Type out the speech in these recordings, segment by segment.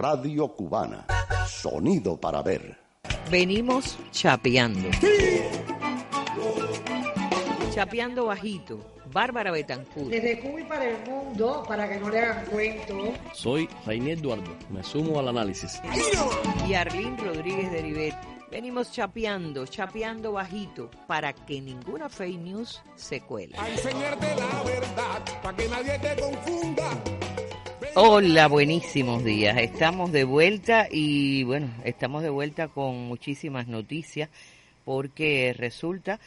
Radio Cubana. Sonido para ver. Venimos chapeando. Chapeando bajito. Bárbara Betancourt. Desde Cuba y para el mundo, para que no le hagan cuento. Soy Rainier Eduardo. Me sumo al análisis. Y Arlín Rodríguez de Rivet. Venimos chapeando, chapeando bajito, para que ninguna fake news se cuele. A enseñarte la verdad, para que nadie te confunda. Hola, buenísimos días. Estamos de vuelta y bueno, estamos de vuelta con muchísimas noticias porque resulta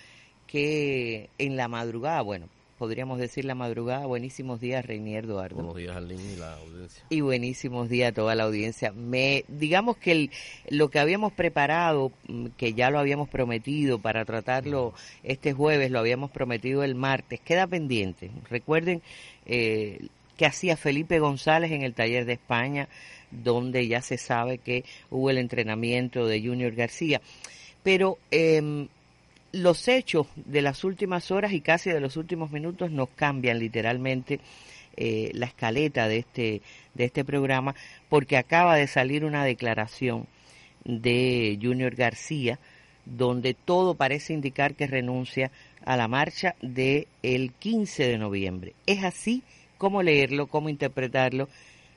que en la madrugada, bueno, podríamos decir la madrugada, buenísimos días, Reinier Eduardo. Buenos días, Arlene y la audiencia. Y buenísimos días a toda la audiencia. Me, digamos que el- lo que habíamos preparado, mm, que ya lo habíamos prometido para tratarlo este jueves, lo habíamos prometido el martes, queda pendiente. Recuerden eh, que hacía Felipe González en el taller de España, donde ya se sabe que hubo el entrenamiento de Junior García. Pero em, los hechos de las últimas horas y casi de los últimos minutos nos cambian literalmente eh, la escaleta de este, de este programa porque acaba de salir una declaración de Junior García donde todo parece indicar que renuncia a la marcha del el 15 de noviembre. ¿Es así? ¿Cómo leerlo? ¿Cómo interpretarlo?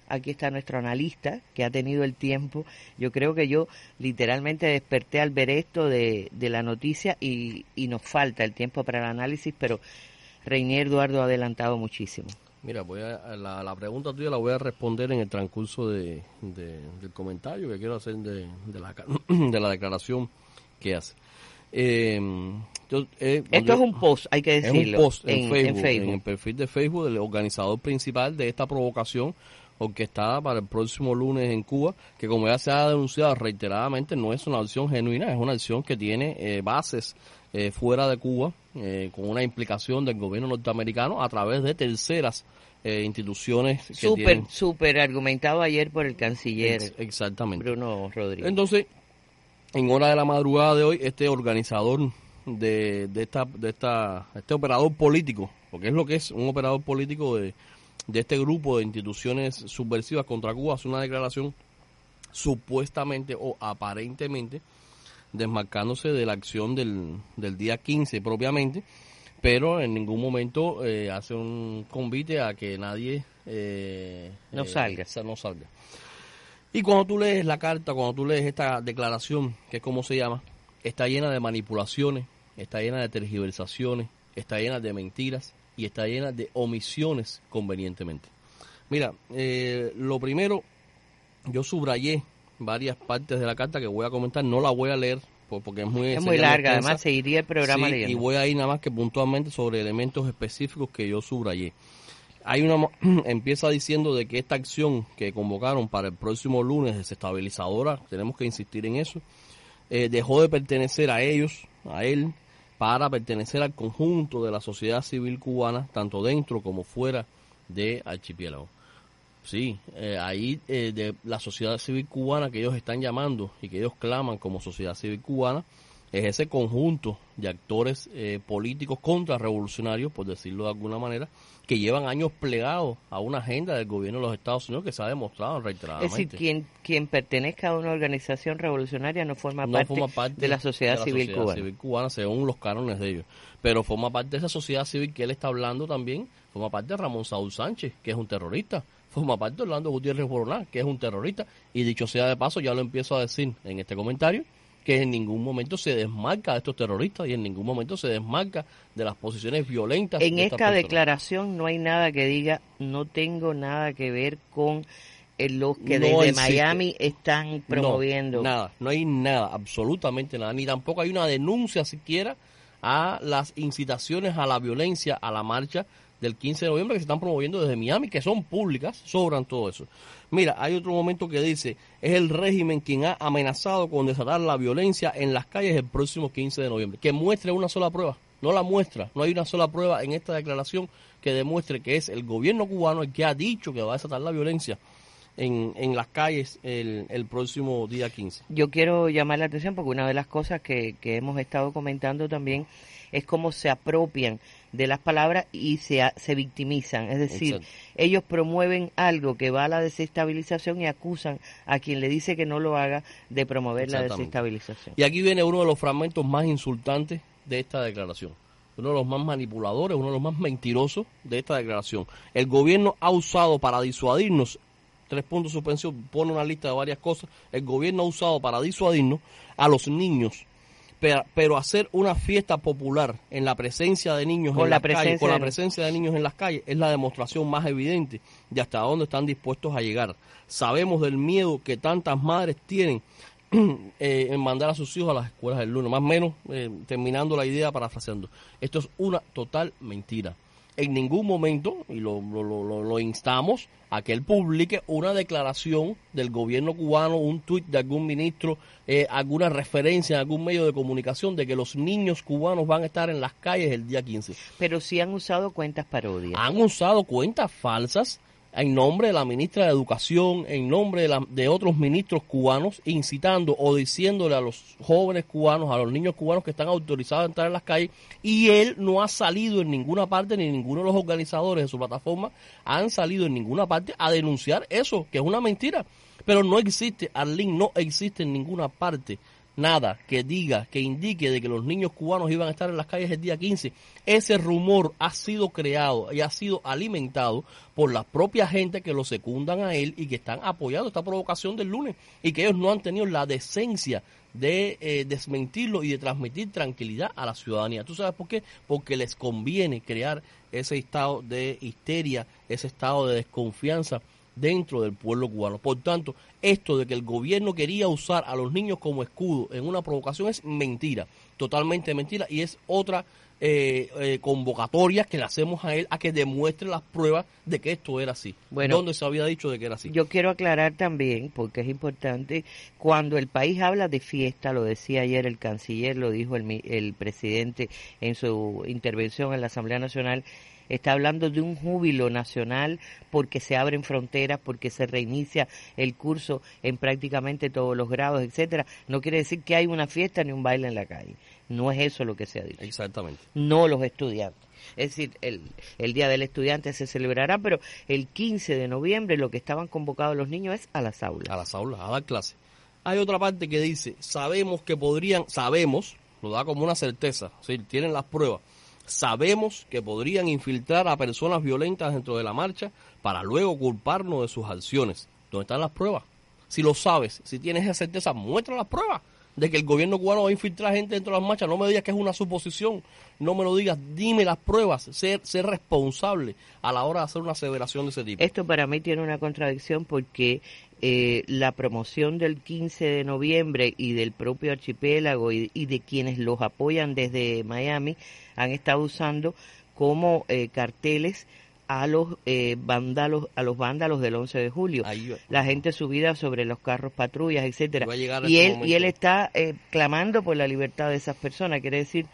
Aquí está nuestro analista que ha tenido el tiempo. Yo creo que yo literalmente desperté al ver esto de, de la noticia y, y nos falta el tiempo para el análisis, pero Reinier Eduardo ha adelantado muchísimo. Mira, voy a, la, pregunta tuya la voy a responder en el transcurso de, de- del comentario que quiero hacer de, de la, de la declaración que hace. Eh, yo, eh, Esto yo- es un post, hay que Es decirlo. un post en, en- Facebook, en Facebook. en el perfil de Facebook del organizador principal de esta provocación orquestada para el próximo lunes en Cuba, que como ya se ha denunciado reiteradamente, no es una acción genuina, es una acción que tiene eh, bases eh, fuera de Cuba, eh, con una implicación del gobierno norteamericano a través de terceras eh, instituciones que Súper, tienen... súper argumentado ayer por el canciller Ex- exactamente. Bruno Rodríguez. Entonces, en hora de la madrugada de hoy, este organizador de, de esta, de esta, este operador político, porque es lo que es un operador político de, de este grupo de instituciones subversivas contra Cuba, hace una declaración supuestamente o aparentemente desmarcándose de la acción del, del día 15 propiamente, pero en ningún momento eh, hace un convite a que nadie eh, No eh, salga. sa- no salga. Y cuando tú lees la carta, cuando tú lees esta declaración, que es como se llama, está llena de manipulaciones, está llena de tergiversaciones, está llena de mentiras y está llena de omisiones convenientemente. Mira, eh, lo primero, yo subrayé varias partes de la carta que voy a comentar, no la voy a leer por- porque es muy, es muy larga, extensa. además seguiría el programa Sí, leyendo. y voy a ir nada más que puntualmente sobre elementos específicos que yo subrayé. Hay una empieza diciendo de que esta acción que convocaron para el próximo lunes desestabilizadora, tenemos que insistir en eso, eh, dejó de pertenecer a ellos, a él, para pertenecer al conjunto de la sociedad civil cubana, tanto dentro como fuera de Archipiélago. Sí, eh, ahí eh, de la sociedad civil cubana que ellos están llamando y que ellos claman como sociedad civil cubana, es ese conjunto de actores eh, políticos contrarrevolucionarios, por decirlo de alguna manera, que llevan años plegados a una agenda del gobierno de los Estados Unidos que se ha demostrado es reiteradamente. decir, quien, quien pertenezca a una organización revolucionaria no forma, no parte, forma parte de la sociedad de la civil sociedad cubana. civil cubana según los cánones de ellos. Pero forma parte de esa sociedad civil que él está hablando también, forma parte de Ramón Saúl Sánchez, que es un terrorista, forma parte de Orlando Gutiérrez Boronat, que es un terrorista, y dicho sea de paso, ya lo empiezo a decir en este comentario, que en ningún momento se desmarca de estos terroristas y en ningún momento se desmarca de las posiciones violentas En de esta personas. declaración no hay nada que diga, no tengo nada que ver con eh, los que No desde existe. Miami están promoviendo. No, nada, no hay nada, absolutamente nada, ni tampoco hay una denuncia siquiera a las incitaciones a la violencia, a la marcha del 15 de noviembre que se están promoviendo desde Miami, que son públicas, sobran todo eso. Mira, hay otro momento que dice, es el régimen quien ha amenazado con desatar la violencia en las calles el próximo 15 de noviembre. Que muestre una sola prueba, no la muestra, no hay una sola prueba en esta declaración que demuestre que es el gobierno cubano el que ha dicho que va a desatar la violencia en, en las calles el, el próximo día 15. Yo quiero llamar la atención porque una de las cosas que, que hemos estado comentando también es cómo se apropian de las palabras y se, se victimizan. Es decir, Exacto. ellos promueven algo que va a la desestabilización y acusan a quien le dice que no lo haga de promover la desestabilización. Y aquí viene uno de los fragmentos más insultantes de esta declaración. Uno de los más manipuladores, uno de los más mentirosos de esta declaración. El gobierno ha usado para disuadirnos, tres puntos de suspensión, pone una lista de varias cosas. El gobierno ha usado para disuadirnos a los niños. Pero, hacer una fiesta popular en la presencia de niños Con en la las calles, presencia con la presencia de niños en las calles, es la demostración más evidente de hasta dónde están dispuestos a llegar. Sabemos del miedo que tantas madres tienen eh, en mandar a sus hijos a las escuelas del lunes, más o menos eh, terminando la idea, parafraseando. Esto es una total mentira. En ningún momento, y lo, lo, lo- lo- instamos, a que él publique una declaración del gobierno cubano, un tuit de algún ministro, eh, alguna referencia en algún medio de comunicación de que los niños cubanos van a estar en las calles el día 15. Pero sí han usado cuentas parodias. Han usado cuentas falsas en nombre de la ministra de Educación, en nombre de, la- de otros ministros cubanos, incitando o diciéndole a los jóvenes cubanos, a los niños cubanos que están autorizados a entrar en las calles, y él no ha salido en ninguna parte, ni ninguno de los organizadores de su plataforma han salido en ninguna parte a denunciar eso, que es una mentira. Pero no existe, Arlene, no existe en ninguna parte nada que diga, que indique de que los niños cubanos iban a estar en las calles el día 15. Ese rumor ha sido creado y ha sido alimentado por la propia gente que lo secundan a él y que están apoyando esta provocación del lunes y que ellos no han tenido la decencia de eh, desmentirlo y de transmitir tranquilidad a la ciudadanía. ¿Tú sabes por qué? Porque les conviene crear ese estado de histeria, ese estado de desconfianza dentro del pueblo cubano. Por tanto, esto de que el gobierno quería usar a los niños como escudo en una provocación es mentira, totalmente mentira, y es otra eh, eh, convocatoria que le hacemos a él a que demuestre las pruebas de que esto era así. Bueno, donde se había dicho de que era así. Yo quiero aclarar también, porque es importante, cuando el país habla de fiesta, lo decía ayer el canciller, lo dijo el, el presidente en su intervención en la Asamblea Nacional, está hablando de un júbilo nacional porque se abren fronteras, porque se reinicia el curso en prácticamente todos los grados, etcétera. No quiere decir que hay una fiesta ni un baile en la calle. No es eso lo que se ha dicho Exactamente. no los estudiantes. Es decir, el, el Día del Estudiante se celebrará, pero el 15 de noviembre lo que estaban convocados los niños es a las aulas. a las aulas, a dar clase. Hay otra parte que dice, sabemos que podrían, sabemos, lo da como una certeza, ¿sí? tienen las pruebas, sabemos que podrían infiltrar a personas violentas dentro de la marcha para luego culparnos de sus acciones. ¿Dónde están las pruebas? Si lo sabes, si tienes esa certeza, muestra las pruebas de que el gobierno cubano va a infiltrar gente dentro de las marchas. No me digas que es una suposición, no me lo digas, dime las pruebas, ser, responsable a la hora de hacer una aseveración de ese tipo. Esto para mí tiene una contradicción porque eh, la promoción del 15 de noviembre y del propio archipiélago y de quienes los apoyan desde Miami han estado usando como eh, carteles a los eh, vándalos a los vándalos del 11 de julio. La gente subida sobre los carros patrullas etcétera. Llegar y él y él está eh, clamando por la libertad de esas personas. Quiere decir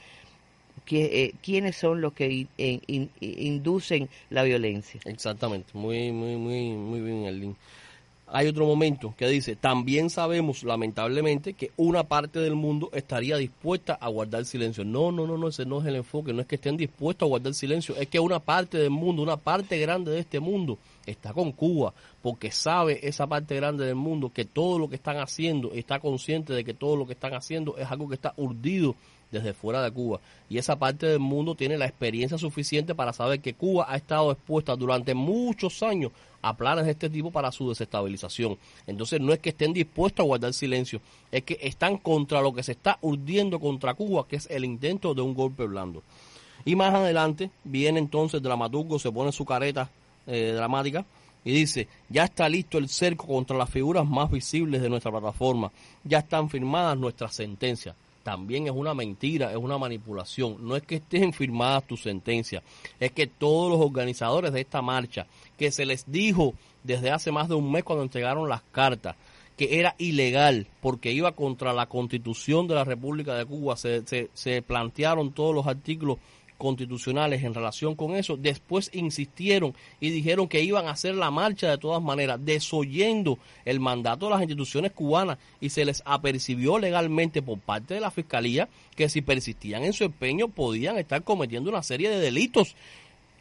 que eh, quiénes son los que in- in- in- inducen la violencia Exactamente, muy, muy, muy, muy bien link. Hay otro momento que dice, también sabemos lamentablemente que una parte del mundo estaría dispuesta a guardar silencio. No, no, no, no, ese no es el enfoque, no es que estén dispuestos a guardar silencio, es que una parte del mundo, una parte grande de este mundo está con Cuba, porque sabe esa parte grande del mundo que todo lo que están haciendo, está consciente de que todo lo que están haciendo es algo que está urdido desde fuera de Cuba. Y esa parte del mundo tiene la experiencia suficiente para saber que Cuba ha estado expuesta durante muchos años a planes de este tipo para su desestabilización. Entonces no es que estén dispuestos a guardar silencio, es que están contra lo que se está urdiendo contra Cuba, que es el intento de un golpe blando. Y más adelante viene entonces dramaturgo, se pone su careta eh, dramática y dice, ya está listo el cerco contra las figuras más visibles de nuestra plataforma, ya están firmadas nuestras sentencias. También es una mentira, es una manipulación. No es que estén firmadas tus sentencias, es que todos los organizadores de esta marcha, que se les dijo desde hace más de un mes cuando entregaron las cartas, que era ilegal porque iba contra la constitución de la República de Cuba, se, se, se plantearon todos los artículos constitucionales en relación con eso, después insistieron y dijeron que iban a hacer la marcha de todas maneras, desoyendo el mandato de las instituciones cubanas y se les apercibió legalmente por parte de la Fiscalía que si persistían en su empeño podían estar cometiendo una serie de delitos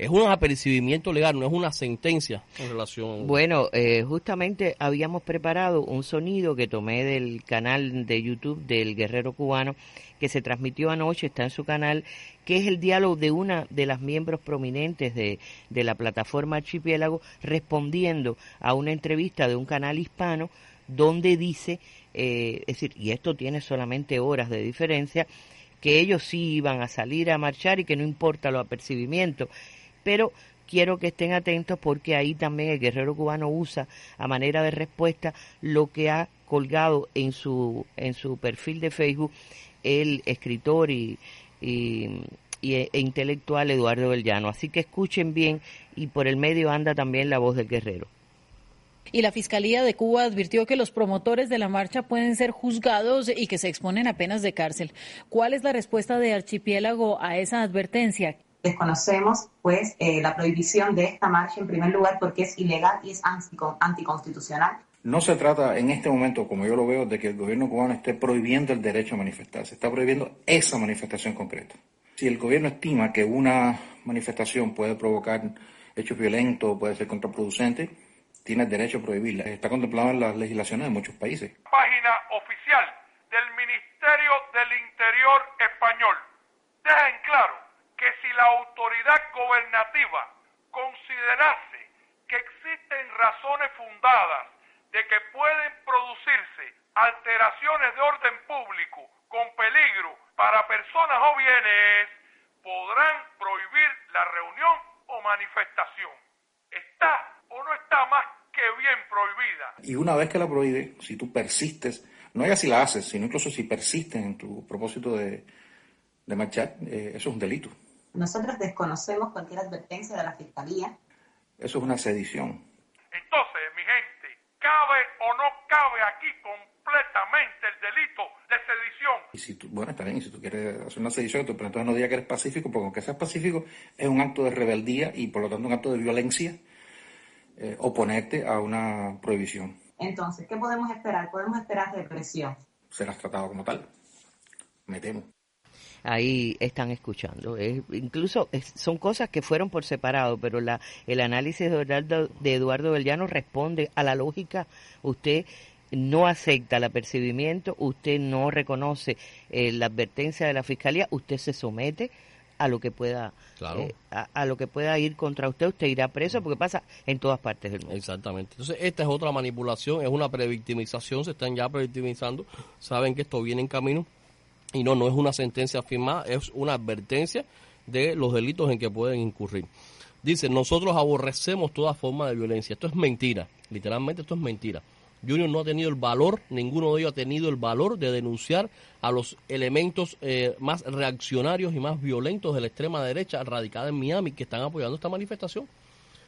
es un apercibimiento legal, no es una sentencia en relación. Bueno, eh, justamente habíamos preparado un sonido que tomé del canal de YouTube del Guerrero Cubano, que se transmitió anoche, está en su canal, que es el diálogo de una de las miembros prominentes de, la plataforma Archipiélago, respondiendo a una entrevista de un canal hispano, donde dice, eh, es decir, y esto tiene solamente horas de diferencia, que ellos sí iban a salir a marchar y que no importa los apercibimientos pero quiero que estén atentos porque ahí también el guerrero cubano usa a manera de respuesta lo que ha colgado en su en su perfil de Facebook el escritor y, y, e intelectual Eduardo Bellano. Así que escuchen bien y por el medio anda también la voz del guerrero. Y la Fiscalía de Cuba advirtió que los promotores de la marcha pueden ser juzgados y que se exponen a penas de cárcel. ¿Cuál es la respuesta de Archipiélago a esa advertencia? Desconocemos pues eh, la prohibición de esta marcha en primer lugar porque es ilegal y es anticonstitucional. No se trata en este momento, como yo lo veo, de que el gobierno cubano esté prohibiendo el derecho a manifestarse, está prohibiendo esa manifestación concreta. Si el gobierno estima que una manifestación puede provocar hechos violentos, puede ser contraproducente, tiene el derecho a prohibirla. Está contemplado en las legislaciones de muchos países. Página oficial del Ministerio del Interior español. Deja en claro que si la autoridad gobernativa considerase que existen razones fundadas de que pueden producirse alteraciones de orden público con peligro para personas o bienes, podrán prohibir la reunión o manifestación. ¿Está o no está más que bien prohibida? Y una vez que la prohíbe, si tú persistes, no ya si la haces, sino incluso si persistes en tu propósito de, marchar, eh, eso es un delito. Nosotros desconocemos cualquier advertencia de la Fiscalía. Eso es una sedición. Entonces, mi gente, ¿cabe o no cabe aquí completamente el delito de sedición? Y si tú, bueno, está bien, y si tú quieres hacer una sedición, pero entonces no digas que eres pacífico, porque aunque seas pacífico, es un acto de rebeldía y por lo tanto un acto de violencia eh, oponerte a una prohibición. Entonces, ¿qué podemos esperar? Podemos esperar represión. Serás tratado como tal. Me temo ahí están escuchando. incluso son cosas que fueron por separado, pero la, el análisis de Eduardo, de Eduardo Bellano responde a la lógica. Usted no acepta el apercibimiento, usted no reconoce eh, la advertencia de la fiscalía, usted se somete a lo que pueda eh, a, lo que pueda ir contra usted, usted irá preso porque pasa en todas partes del mundo. Exactamente. Entonces, esta es otra manipulación, es una previctimización, se están ya previctimizando, saben que esto viene en camino y no, no es una sentencia firmada, es una advertencia de los delitos en que pueden incurrir. Dice, nosotros aborrecemos toda forma de violencia. Esto es mentira, literalmente esto es mentira. Junior no ha tenido el valor, ninguno de ellos ha tenido el valor de denunciar a los elementos eh, más reaccionarios y más violentos de la extrema derecha radicada en Miami que están apoyando esta manifestación.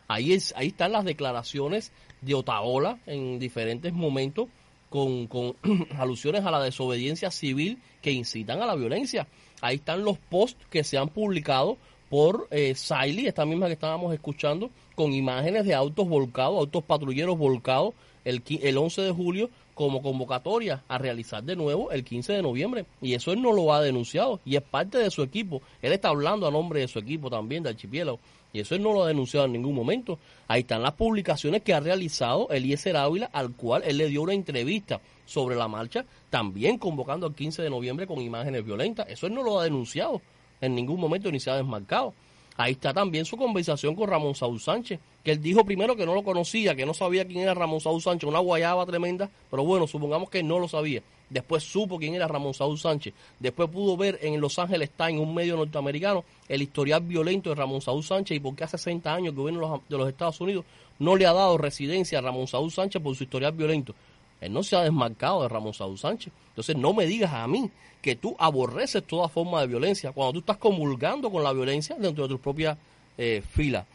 Ahí, es, ahí están las declaraciones de Otaola en diferentes momentos con, con alusiones a la desobediencia civil que incitan a la violencia. Ahí están los posts que se han publicado por eh, esta misma que estábamos escuchando, con imágenes de autos volcados, autos patrulleros volcados el, el 11 de julio como convocatoria a realizar de nuevo el 15 de noviembre. Y eso él no lo ha denunciado y es parte de su equipo. Él está hablando a nombre de su equipo también, de Archipiélago. Y eso él no lo ha denunciado en ningún momento. Ahí están las publicaciones que ha realizado Eliezer Ávila, al cual él le dio una entrevista sobre la marcha, también convocando el 15 de noviembre con imágenes violentas. Eso él no lo ha denunciado en ningún momento ni se ha desmarcado. Ahí está también su conversación con Ramón Saúl Sánchez, que él dijo primero que no lo conocía, que no sabía quién era Ramón Saúl Sánchez, una guayaba tremenda, pero bueno, supongamos que no lo sabía. Después supo quién era Ramón Saúl Sánchez. Después pudo ver en Los Ángeles Times, un medio norteamericano, el historial violento de Ramón Saúl Sánchez y por qué hace 60 años el gobierno de los Estados Unidos no le ha dado residencia a Ramón Saúl Sánchez por su historial violento. Él no se ha desmarcado de Ramón Saúl Sánchez. Entonces no me digas a mí que tú aborreces toda forma de violencia cuando tú estás comulgando con la violencia dentro de tus propias eh, filas.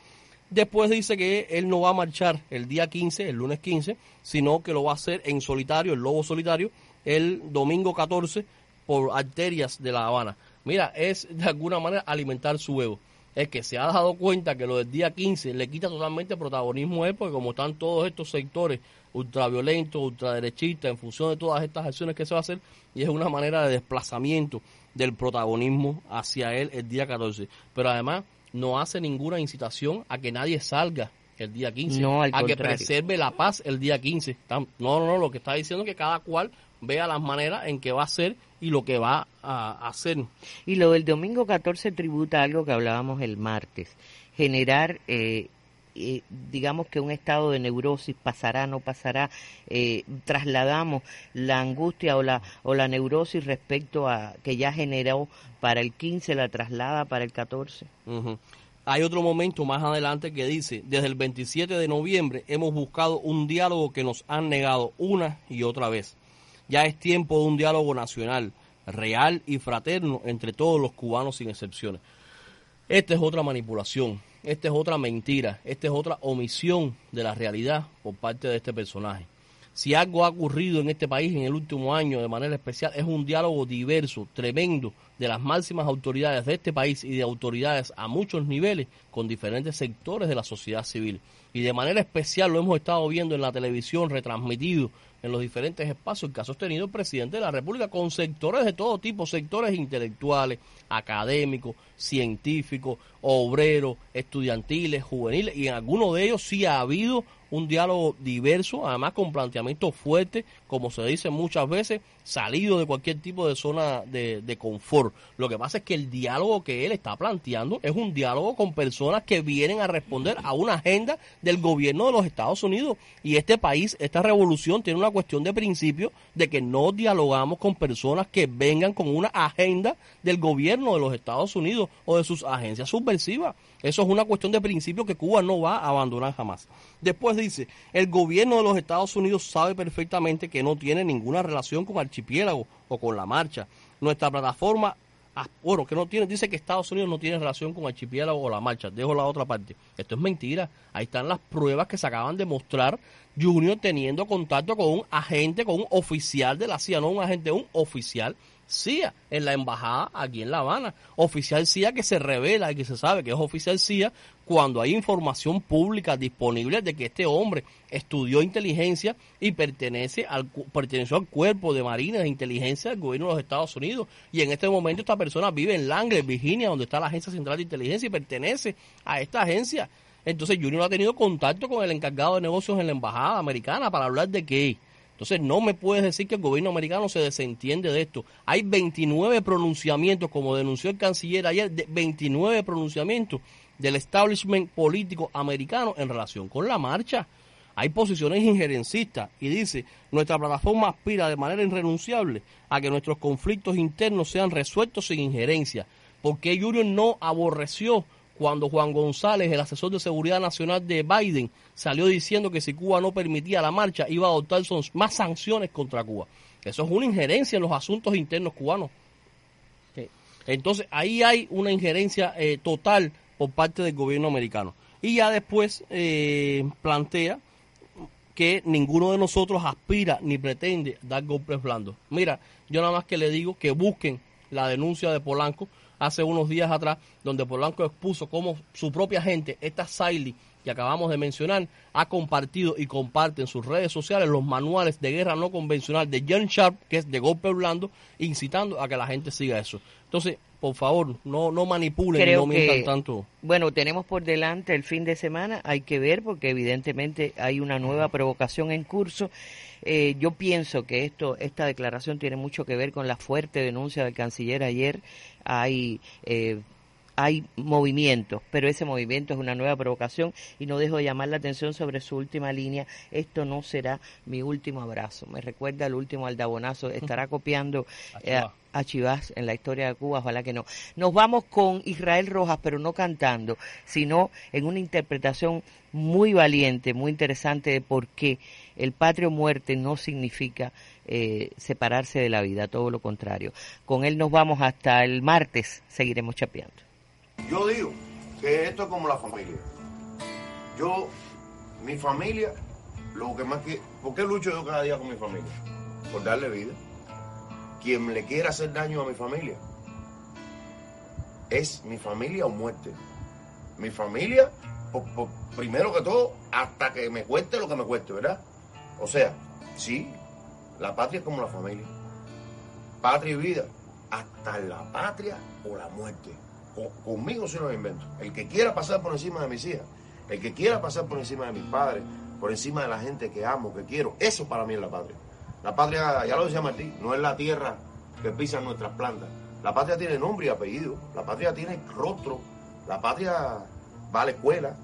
Después dice que él no va a marchar el día 15, el lunes 15, sino que lo va a hacer en solitario, el lobo solitario, el domingo 14 por arterias de La Habana. Mira, es de alguna manera alimentar su ego. Es que se ha dado cuenta que lo del día 15 le quita totalmente protagonismo a él, porque como están todos estos sectores ultraviolentos, ultraderechistas, en función de todas estas acciones que se va a hacer, y es una manera de desplazamiento del protagonismo hacia él el día 14. Pero además no hace ninguna incitación a que nadie salga el día 15, No, al a que preserve la paz el día 15. Tam- No, no, no, lo que está diciendo es que cada cual vea las maneras en que va a hacer y lo que va a hacer. Y lo del domingo 14 tributa a algo que hablábamos el martes, generar, eh, eh, digamos que un estado de neurosis, pasará, no pasará, eh, trasladamos la angustia o la, o la neurosis respecto a que ya generó para el 15, la traslada para el 14. Ujú. Hay otro momento más adelante que dice, desde el 27 de noviembre hemos buscado un diálogo que nos han negado una y otra vez. Ya es tiempo de un diálogo nacional, real y fraterno entre todos los cubanos sin excepciones. Esta es otra manipulación, esta es otra mentira, esta es otra omisión de la realidad por parte de este personaje. Si algo ha ocurrido en este país en el último año de manera especial es un diálogo diverso, tremendo, de las máximas autoridades de este país y de autoridades a muchos niveles con diferentes sectores de la sociedad civil. Y de manera especial lo hemos estado viendo en la televisión, retransmitido en los diferentes espacios que ha sostenido el presidente de la República con sectores de todo tipo, sectores intelectuales, académicos, científicos, obreros, estudiantiles, juveniles, y en algunos de ellos sí ha habido un diálogo diverso, además con planteamientos fuertes, como se dice muchas veces, salido de cualquier tipo de zona de, de confort. Lo que pasa es que el diálogo que él está planteando es un diálogo con personas que vienen a responder a una agenda del gobierno de los Estados Unidos. Y este país, esta revolución, tiene una cuestión de principio de que no dialogamos con personas que vengan con una agenda del gobierno de los Estados Unidos o de sus agencias subversivas. Eso es una cuestión de principio que Cuba no va a abandonar jamás. Después dice, el gobierno de los Estados Unidos sabe perfectamente que no tiene ninguna relación con Archipiélago o con la marcha. Nuestra plataforma, ah, bueno, que no tiene, dice que Estados Unidos no tiene relación con Archipiélago o la marcha. Dejo la otra parte. Esto es mentira. Ahí están las pruebas que se acaban de mostrar. Junior teniendo contacto con un agente, con un oficial de la CIA, no un agente, un oficial CIA en la embajada aquí en La Habana. Oficial CIA que se revela y que se sabe que es oficial CIA cuando hay información pública disponible de que este hombre estudió inteligencia y pertenece al, perteneció al cuerpo de marines de inteligencia del gobierno de los Estados Unidos. Y en este momento esta persona vive en Langley, Virginia, donde está la Agencia Central de Inteligencia y pertenece a esta agencia. Entonces Junior ha tenido contacto con el encargado de negocios en la embajada americana para hablar de qué. Entonces no me puedes decir que el gobierno americano se desentiende de esto. Hay 29 pronunciamientos, como denunció el canciller ayer, de 29 pronunciamientos del establishment político americano en relación con la marcha. Hay posiciones injerencistas y dice, nuestra plataforma aspira de manera irrenunciable a que nuestros conflictos internos sean resueltos sin injerencia. Porque Junior no aborreció cuando Juan González, el asesor de seguridad nacional de Biden, salió diciendo que si Cuba no permitía la marcha, iba a adoptar son- más sanciones contra Cuba. Eso es una injerencia en los asuntos internos cubanos. Entonces, ahí hay una injerencia eh, total por parte del gobierno americano. Y ya después eh, plantea que ninguno de nosotros aspira ni pretende dar golpes blandos. Mira, yo nada más que le digo que busquen la denuncia de Polanco hace unos días atrás, donde Polanco expuso cómo su propia gente, esta Siley que acabamos de mencionar, ha compartido y comparte en sus redes sociales los manuales de guerra no convencional de John Sharp, que es de golpe blando, incitando a que la gente siga eso. Entonces, por favor, no, no manipulen, Creo no mientan que- tanto. Bueno, tenemos por delante el fin de semana, hay que ver porque evidentemente hay una nueva provocación en curso. Eh, yo pienso que esto, esta declaración tiene mucho que ver con la fuerte denuncia del canciller ayer. Hay eh, hay movimientos, pero ese movimiento es una nueva provocación y no dejo de llamar la atención sobre su última línea. Esto no será mi último abrazo. Me recuerda al último aldabonazo. Estará copiando eh, a Chivas en la historia de Cuba, ojalá que no. Nos vamos con Israel Rojas, pero no cantando, sino en una interpretación muy valiente, muy interesante de por qué el patrio muerte no significa eh, separarse de la vida, todo lo contrario. Con él nos vamos hasta el martes, seguiremos chapeando. Yo digo que esto es como la familia. Yo, mi familia, lo que más que... ¿Por qué lucho yo cada día con mi familia? Por darle vida. Quien le quiera hacer daño a mi familia, es mi familia o muerte. Mi familia, primero que todo, hasta que me cueste lo que me cueste, ¿verdad? O sea, sí, la patria es como la familia. Patria y vida, hasta la patria o la muerte. conmigo se lo invento. El que quiera pasar por encima de mis hijas, el que quiera pasar por encima de mis padres, por encima de la gente que amo, que quiero, eso para mí es la patria. La patria, ya lo decía Martín, no es la tierra que pisan nuestras plantas. La patria tiene nombre y apellido. La patria tiene rostro. La patria va a la escuela.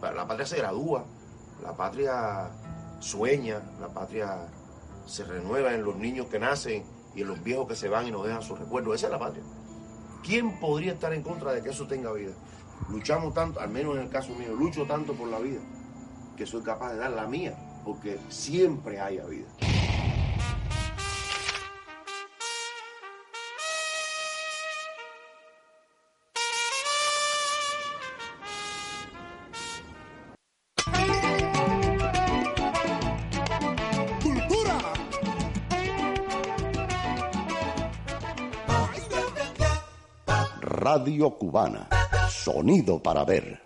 La patria se gradúa. La patria sueña. La patria se renueva en los niños que nacen y en los viejos que se van y nos dejan sus recuerdos. Esa es la patria. ¿Quién podría estar en contra de que eso tenga vida? Luchamos tanto, al menos en el caso mío, lucho tanto por la vida que soy capaz de dar la mía, porque siempre haya vida. Radio Cubana. Sonido para ver.